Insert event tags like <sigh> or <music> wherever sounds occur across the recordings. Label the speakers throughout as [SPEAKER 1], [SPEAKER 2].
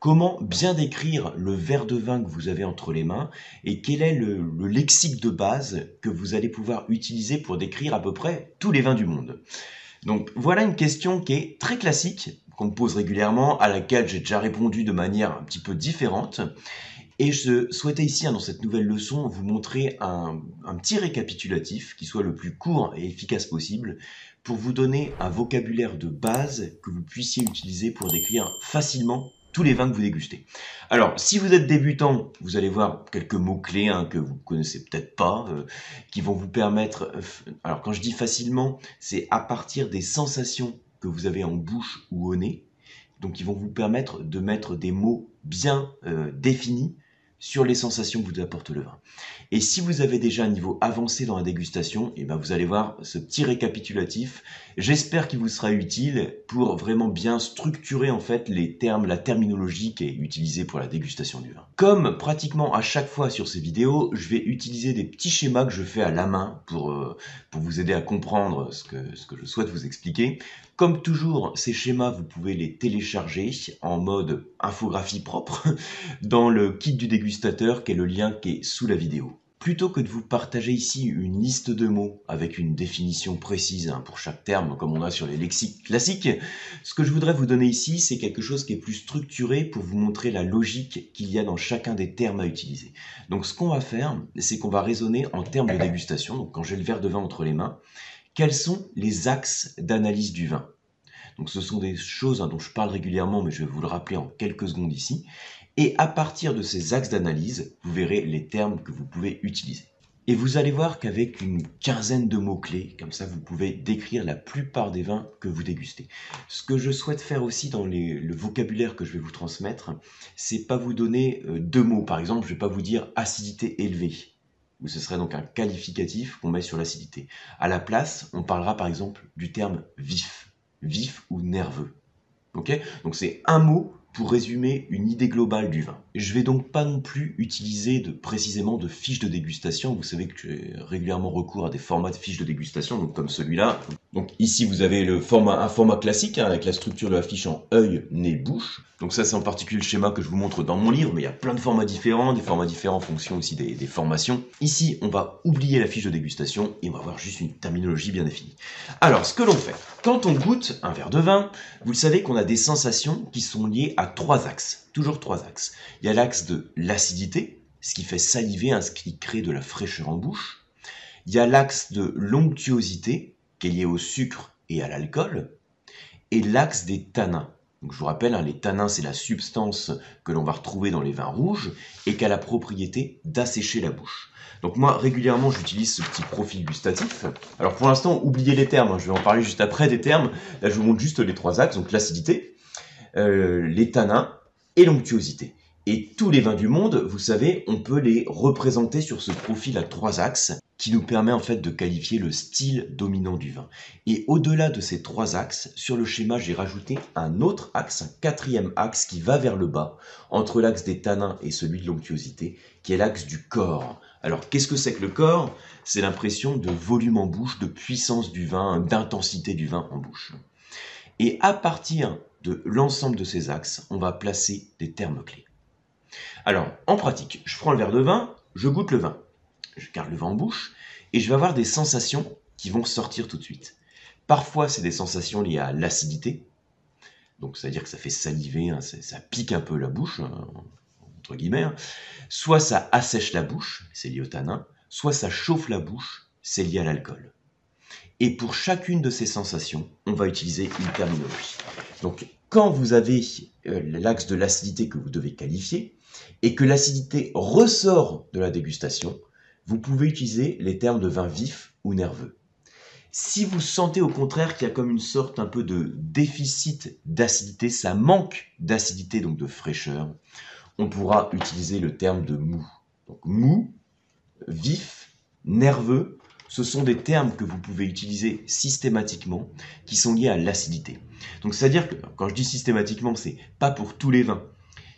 [SPEAKER 1] Comment bien décrire le verre de vin que vous avez entre les mains et quel est le, le, lexique de base que vous allez pouvoir utiliser pour décrire à peu près tous les vins du monde? Donc voilà une question qui est très classique, qu'on me pose régulièrement, à laquelle j'ai déjà répondu de manière un petit peu différente. Et je souhaitais ici, hein, dans cette nouvelle leçon, vous montrer un, un petit récapitulatif qui soit le plus court et efficace possible pour vous donner un vocabulaire de base que vous puissiez utiliser pour décrire facilement les vins que vous dégustez. Alors, si vous êtes débutant, vous allez voir quelques mots-clés hein, que vous connaissez peut-être pas, euh, qui vont vous permettre... Euh, alors, quand je dis facilement, c'est à partir des sensations que vous avez en bouche ou au nez. Donc, qui vont vous permettre de mettre des mots bien euh, définis sur les sensations que vous apporte le vin. Et si vous avez déjà un niveau avancé dans la dégustation, et eh ben vous allez voir ce petit récapitulatif. J'espère qu'il vous sera utile pour vraiment bien structurer en fait les termes, la terminologie qui est utilisée pour la dégustation du vin. Comme pratiquement à chaque fois sur ces vidéos, je vais utiliser des petits schémas que je fais à la main pour, euh, pour vous aider à comprendre ce que, ce que je souhaite vous expliquer. Comme toujours, ces schémas, vous pouvez les télécharger en mode infographie propre <laughs> dans le kit du dégustateur qui est le lien qui est sous la vidéo. Plutôt que de vous partager ici une liste de mots avec une définition précise hein, pour chaque terme comme on a sur les lexiques classiques, ce que je voudrais vous donner ici c'est quelque chose qui est plus structuré pour vous montrer la logique qu'il y a dans chacun des termes à utiliser. Donc ce qu'on va faire c'est qu'on va raisonner en termes de dégustation, donc quand j'ai le verre de vin entre les mains, quels sont les axes d'analyse du vin? Donc ce sont des choses hein, dont je parle régulièrement, mais je vais vous le rappeler en quelques secondes ici. Et à partir de ces axes d'analyse, vous verrez les termes que vous pouvez utiliser. Et vous allez voir qu'avec une quinzaine de mots-clés, comme ça, vous pouvez décrire la plupart des vins que vous dégustez. Ce que je souhaite faire aussi dans le vocabulaire que je vais vous transmettre, c'est pas vous donner euh, deux mots. Par exemple, je vais pas vous dire acidité élevée où ce serait donc un qualificatif qu'on met sur l'acidité. À la place, on parlera par exemple du terme vif, vif ou nerveux. Ok? Donc c'est un mot pour résumer une idée globale du vin. Je vais donc pas non plus utiliser précisément de fiches de dégustation. Vous savez que j'ai régulièrement recours à des formats de fiches de dégustation, donc comme celui-là. Donc ici vous avez un format classique hein, avec la structure de la fiche en œil, nez, bouche. Donc ça c'est en particulier le schéma que je vous montre dans mon livre, mais il y a plein de formats différents, des formats différents en fonction aussi des, des formations. Ici on va oublier la fiche de dégustation et on va avoir juste une terminologie bien définie. Alors ce que l'on fait, quand on goûte un verre de vin, vous le savez qu'on a des sensations qui sont liées à trois axes, toujours trois axes. Il y a l'axe de l'acidité, ce qui fait saliver, hein, ce qui crée de la fraîcheur en bouche. Il y a l'axe de l'onctuosité, qui est lié au sucre et à l'alcool. Et l'axe des tanins. Donc, je vous rappelle, hein, les tanins, c'est la substance que l'on va retrouver dans les vins rouges et qui a la propriété d'assécher la bouche. Donc moi, régulièrement, j'utilise ce petit profil gustatif. Alors pour l'instant, oubliez les termes, hein, je vais en parler juste après des termes. Là, je vous montre juste les trois axes, donc l'acidité, euh, les tanins et l'onctuosité. Et tous les vins du monde, vous savez, on peut les représenter sur ce profil à trois axes qui nous permet en fait de qualifier le style dominant du vin. Et au-delà de ces trois axes, sur le schéma, j'ai rajouté un autre axe, un quatrième axe qui va vers le bas, entre l'axe des tanins et celui de l'onctuosité, qui est l'axe du corps. Alors qu'est-ce que c'est que le corps? C'est l'impression de volume en bouche, de puissance du vin, d'intensité du vin en bouche. Et à partir de l'ensemble de ces axes, on va placer des termes clés. Alors, en pratique, je prends le verre de vin, je goûte le vin, je garde le vin en bouche, et je vais avoir des sensations qui vont sortir tout de suite. Parfois, c'est des sensations liées à l'acidité, donc c'est-à-dire que ça fait saliver, hein, ça pique un peu la bouche, hein, entre guillemets. Hein. Soit ça assèche la bouche, c'est lié au tanin, soit ça chauffe la bouche, c'est lié à l'alcool. Et pour chacune de ces sensations, on va utiliser une terminologie. Donc, quand vous avez euh, l'axe de l'acidité que vous devez qualifier, et que l'acidité ressort de la dégustation, vous pouvez utiliser les termes de vin vif ou nerveux. Si vous sentez au contraire qu'il y a comme une sorte un peu de déficit d'acidité, ça manque d'acidité, donc de fraîcheur, on pourra utiliser le terme de mou. Donc mou, vif, nerveux, ce sont des termes que vous pouvez utiliser systématiquement qui sont liés à l'acidité. Donc c'est-à-dire que quand je dis systématiquement, c'est pas pour tous les vins.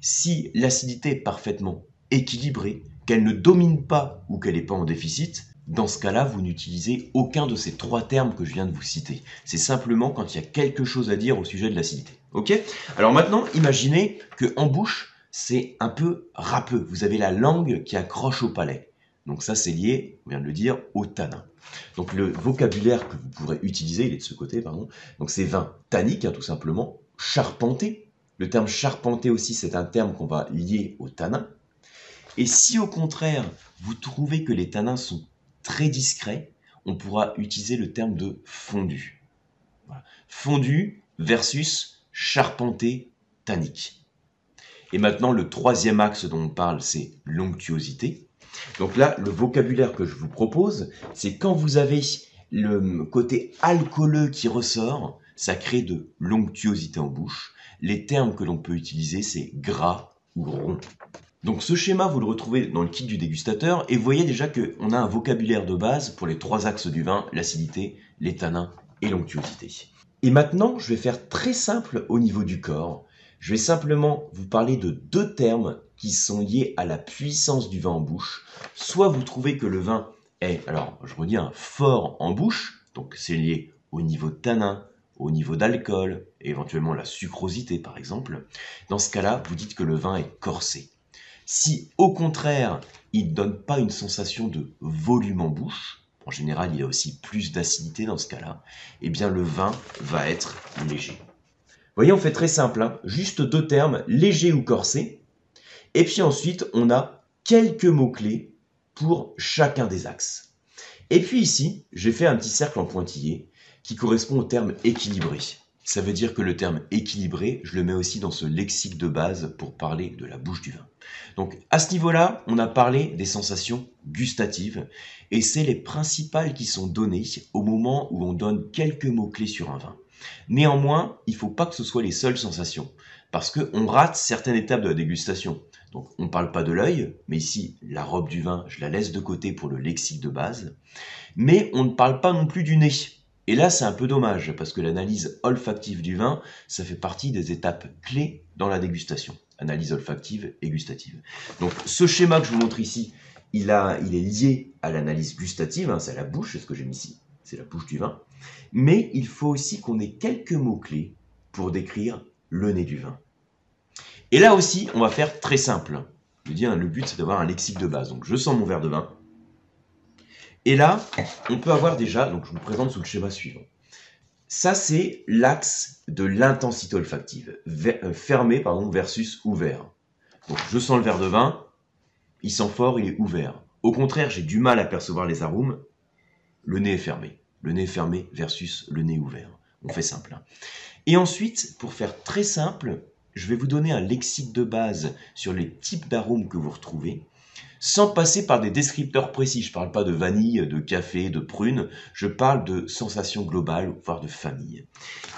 [SPEAKER 1] Si l'acidité est parfaitement équilibrée, qu'elle ne domine pas ou qu'elle n'est pas en déficit, dans ce cas-là, vous n'utilisez aucun de ces trois termes que je viens de vous citer. C'est simplement quand il y a quelque chose à dire au sujet de l'acidité. Ok? Alors maintenant, imaginez que en bouche, c'est un peu râpeux. Vous avez la langue qui accroche au palais. Donc ça, c'est lié, on vient de le dire, au tanin. Donc le vocabulaire que vous pourrez utiliser, il est de ce côté, pardon. Donc c'est vin tannique, hein, tout simplement, charpenté. Le terme charpenté aussi, c'est un terme qu'on va lier au tanin. Et si au contraire, vous trouvez que les tanins sont très discrets, on pourra utiliser le terme de fondu. Fondu versus charpenté tannique. Et maintenant, le troisième axe dont on parle, c'est l'onctuosité. Donc là, le vocabulaire que je vous propose, c'est quand vous avez le côté alcooleux qui ressort, ça crée de l'onctuosité en bouche. Les termes que l'on peut utiliser, c'est gras ou rond. Donc ce schéma, vous le retrouvez dans le kit du dégustateur et vous voyez déjà qu'on a un vocabulaire de base pour les trois axes du vin, l'acidité, les tanins et l'onctuosité. Et maintenant, je vais faire très simple au niveau du corps. Je vais simplement vous parler de deux termes qui sont liés à la puissance du vin en bouche. Soit vous trouvez que le vin est, alors je redis, fort en bouche, donc c'est lié au niveau tanin, au niveau d'alcool, éventuellement la sucrosité par exemple. Dans ce cas-là, vous dites que le vin est corsé. Si au contraire, il ne donne pas une sensation de volume en bouche, en général il y a aussi plus d'acidité dans ce cas-là, eh bien le vin va être léger. Voyez, on fait très simple, hein. juste deux termes, léger ou corsé. Et puis ensuite, on a quelques mots-clés pour chacun des axes. Et puis ici, j'ai fait un petit cercle en pointillé qui correspond au terme équilibré. Ça veut dire que le terme équilibré, je le mets aussi dans ce lexique de base pour parler de la bouche du vin. Donc à ce niveau-là, on a parlé des sensations gustatives et c'est les principales qui sont données au moment où on donne quelques mots-clés sur un vin. Néanmoins, il ne faut pas que ce soit les seules sensations parce qu'on rate certaines étapes de la dégustation. Donc on ne parle pas de l'œil, mais ici la robe du vin, je la laisse de côté pour le lexique de base. Mais on ne parle pas non plus du nez. Et là, c'est un peu dommage, parce que l'analyse olfactive du vin, ça fait partie des étapes clés dans la dégustation. Analyse olfactive et gustative. Donc ce schéma que je vous montre ici, il, a, il est lié à l'analyse gustative, hein, c'est la bouche, c'est ce que j'ai ici, c'est la bouche du vin. Mais il faut aussi qu'on ait quelques mots-clés pour décrire le nez du vin. Et là aussi, on va faire très simple. Je dis, hein, le but, c'est d'avoir un lexique de base. Donc, je sens mon verre de vin. Et là, on peut avoir déjà, donc je vous présente sous le schéma suivant. Ça, c'est l'axe de l'intensité olfactive. Euh, fermé, pardon, versus ouvert. Donc, je sens le verre de vin. Il sent fort, il est ouvert. Au contraire, j'ai du mal à percevoir les arômes. Le nez est fermé. Le nez fermé versus le nez ouvert. On fait simple. Hein. Et ensuite, pour faire très simple, je vais vous donner un lexique de base sur les types d'arômes que vous retrouvez, sans passer par des descripteurs précis. Je ne parle pas de vanille, de café, de prune, je parle de sensations globales, voire de famille.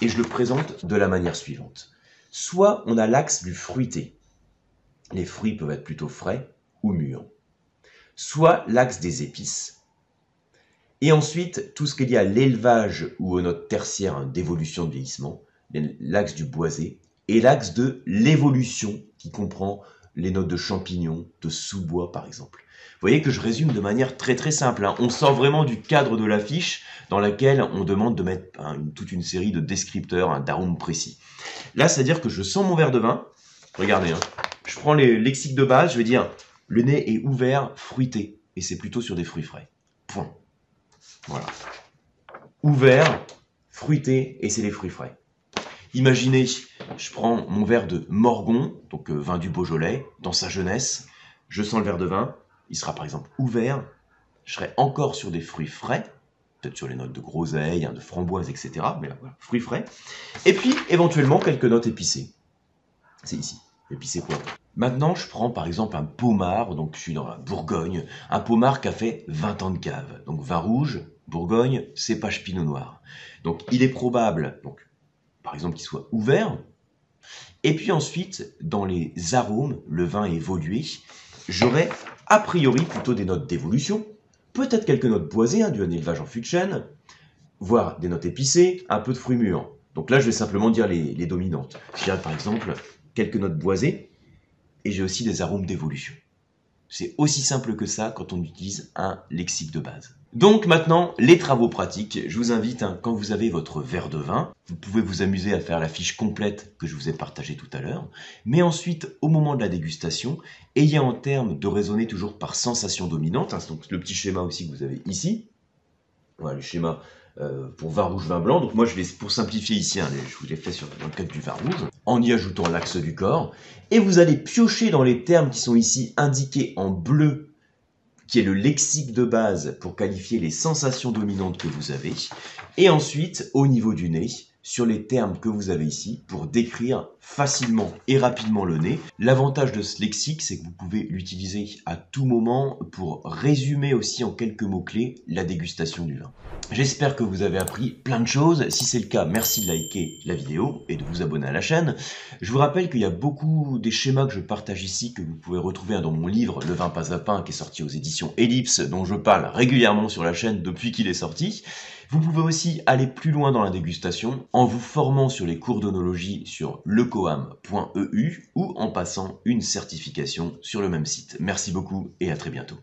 [SPEAKER 1] Et je le présente de la manière suivante. Soit on a l'axe du fruité. Les fruits peuvent être plutôt frais ou mûrs. Soit l'axe des épices. Et ensuite, tout ce qui est lié à l'élevage ou aux notes tertiaires d'évolution de vieillissement, l'axe du boisé, et l'axe de l'évolution qui comprend les notes de champignons, de sous-bois par exemple. Vous voyez que je résume de manière très très simple. Hein. On sort vraiment du cadre de l'affiche dans laquelle on demande de mettre toute une série de descripteurs, d'arômes précis. Là, c'est-à-dire que je sens mon verre de vin. Regardez, hein. je prends les lexiques de base, je vais dire le nez est ouvert, fruité, et c'est plutôt sur des fruits frais. Point. Voilà. Ouvert, fruité, et c'est les fruits frais. Imaginez, je prends mon verre de Morgon, donc euh, vin du Beaujolais, dans sa jeunesse, je sens le verre de vin, il sera par exemple ouvert, je serai encore sur des fruits frais, peut-être sur les notes de groseille, hein, de framboise, etc. Mais là, voilà, fruits frais. Et puis, éventuellement, quelques notes épicées. C'est ici, épicé quoi? Maintenant, je prends par exemple un pommard, donc je suis dans la Bourgogne, un pommard qui a fait 20 ans de cave. Donc vin rouge, Bourgogne, cépage pinot noir. Donc il est probable, donc par exemple, qu'il soit ouvert. Et puis ensuite, dans les arômes, le vin évolué, j'aurai a priori plutôt des notes d'évolution, peut-être quelques notes boisées, hein, du élevage en fût de chêne, voire des notes épicées, un peu de fruits mûrs. Donc là, je vais simplement dire les, les dominantes. J'ai par exemple quelques notes boisées, et j'ai aussi des arômes d'évolution. C'est aussi simple que ça quand on utilise un lexique de base. Donc maintenant, les travaux pratiques. Je vous invite, hein, quand vous avez votre verre de vin, vous pouvez vous amuser à faire la fiche complète que je vous ai partagée tout à l'heure. Mais ensuite, au moment de la dégustation, ayez en terme de raisonner toujours par sensation dominante. Hein, donc le petit schéma aussi que vous avez ici. Voilà le schéma euh, pour vin rouge, vin blanc. Donc moi, je vais, pour simplifier ici, hein, je vous l'ai fait sur, dans le cadre du vin rouge, en y ajoutant l'axe du corps. Et vous allez piocher dans les termes qui sont ici indiqués en bleu qui est le lexique de base pour qualifier les sensations dominantes que vous avez, et ensuite au niveau du nez, sur les termes que vous avez ici pour décrire facilement et rapidement le nez. L'avantage de ce lexique, c'est que vous pouvez l'utiliser à tout moment pour résumer aussi en quelques mots-clés la dégustation du vin. J'espère que vous avez appris plein de choses. Si c'est le cas, merci de liker la vidéo et de vous abonner à la chaîne. Je vous rappelle qu'il y a beaucoup des schémas que je partage ici que vous pouvez retrouver dans mon livre Le vin pas à pain qui est sorti aux éditions Ellipse dont je parle régulièrement sur la chaîne depuis qu'il est sorti. Vous pouvez aussi aller plus loin dans la dégustation en vous formant sur les cours d'onologie sur lecoam.eu ou en passant une certification sur le même site. Merci beaucoup et à très bientôt.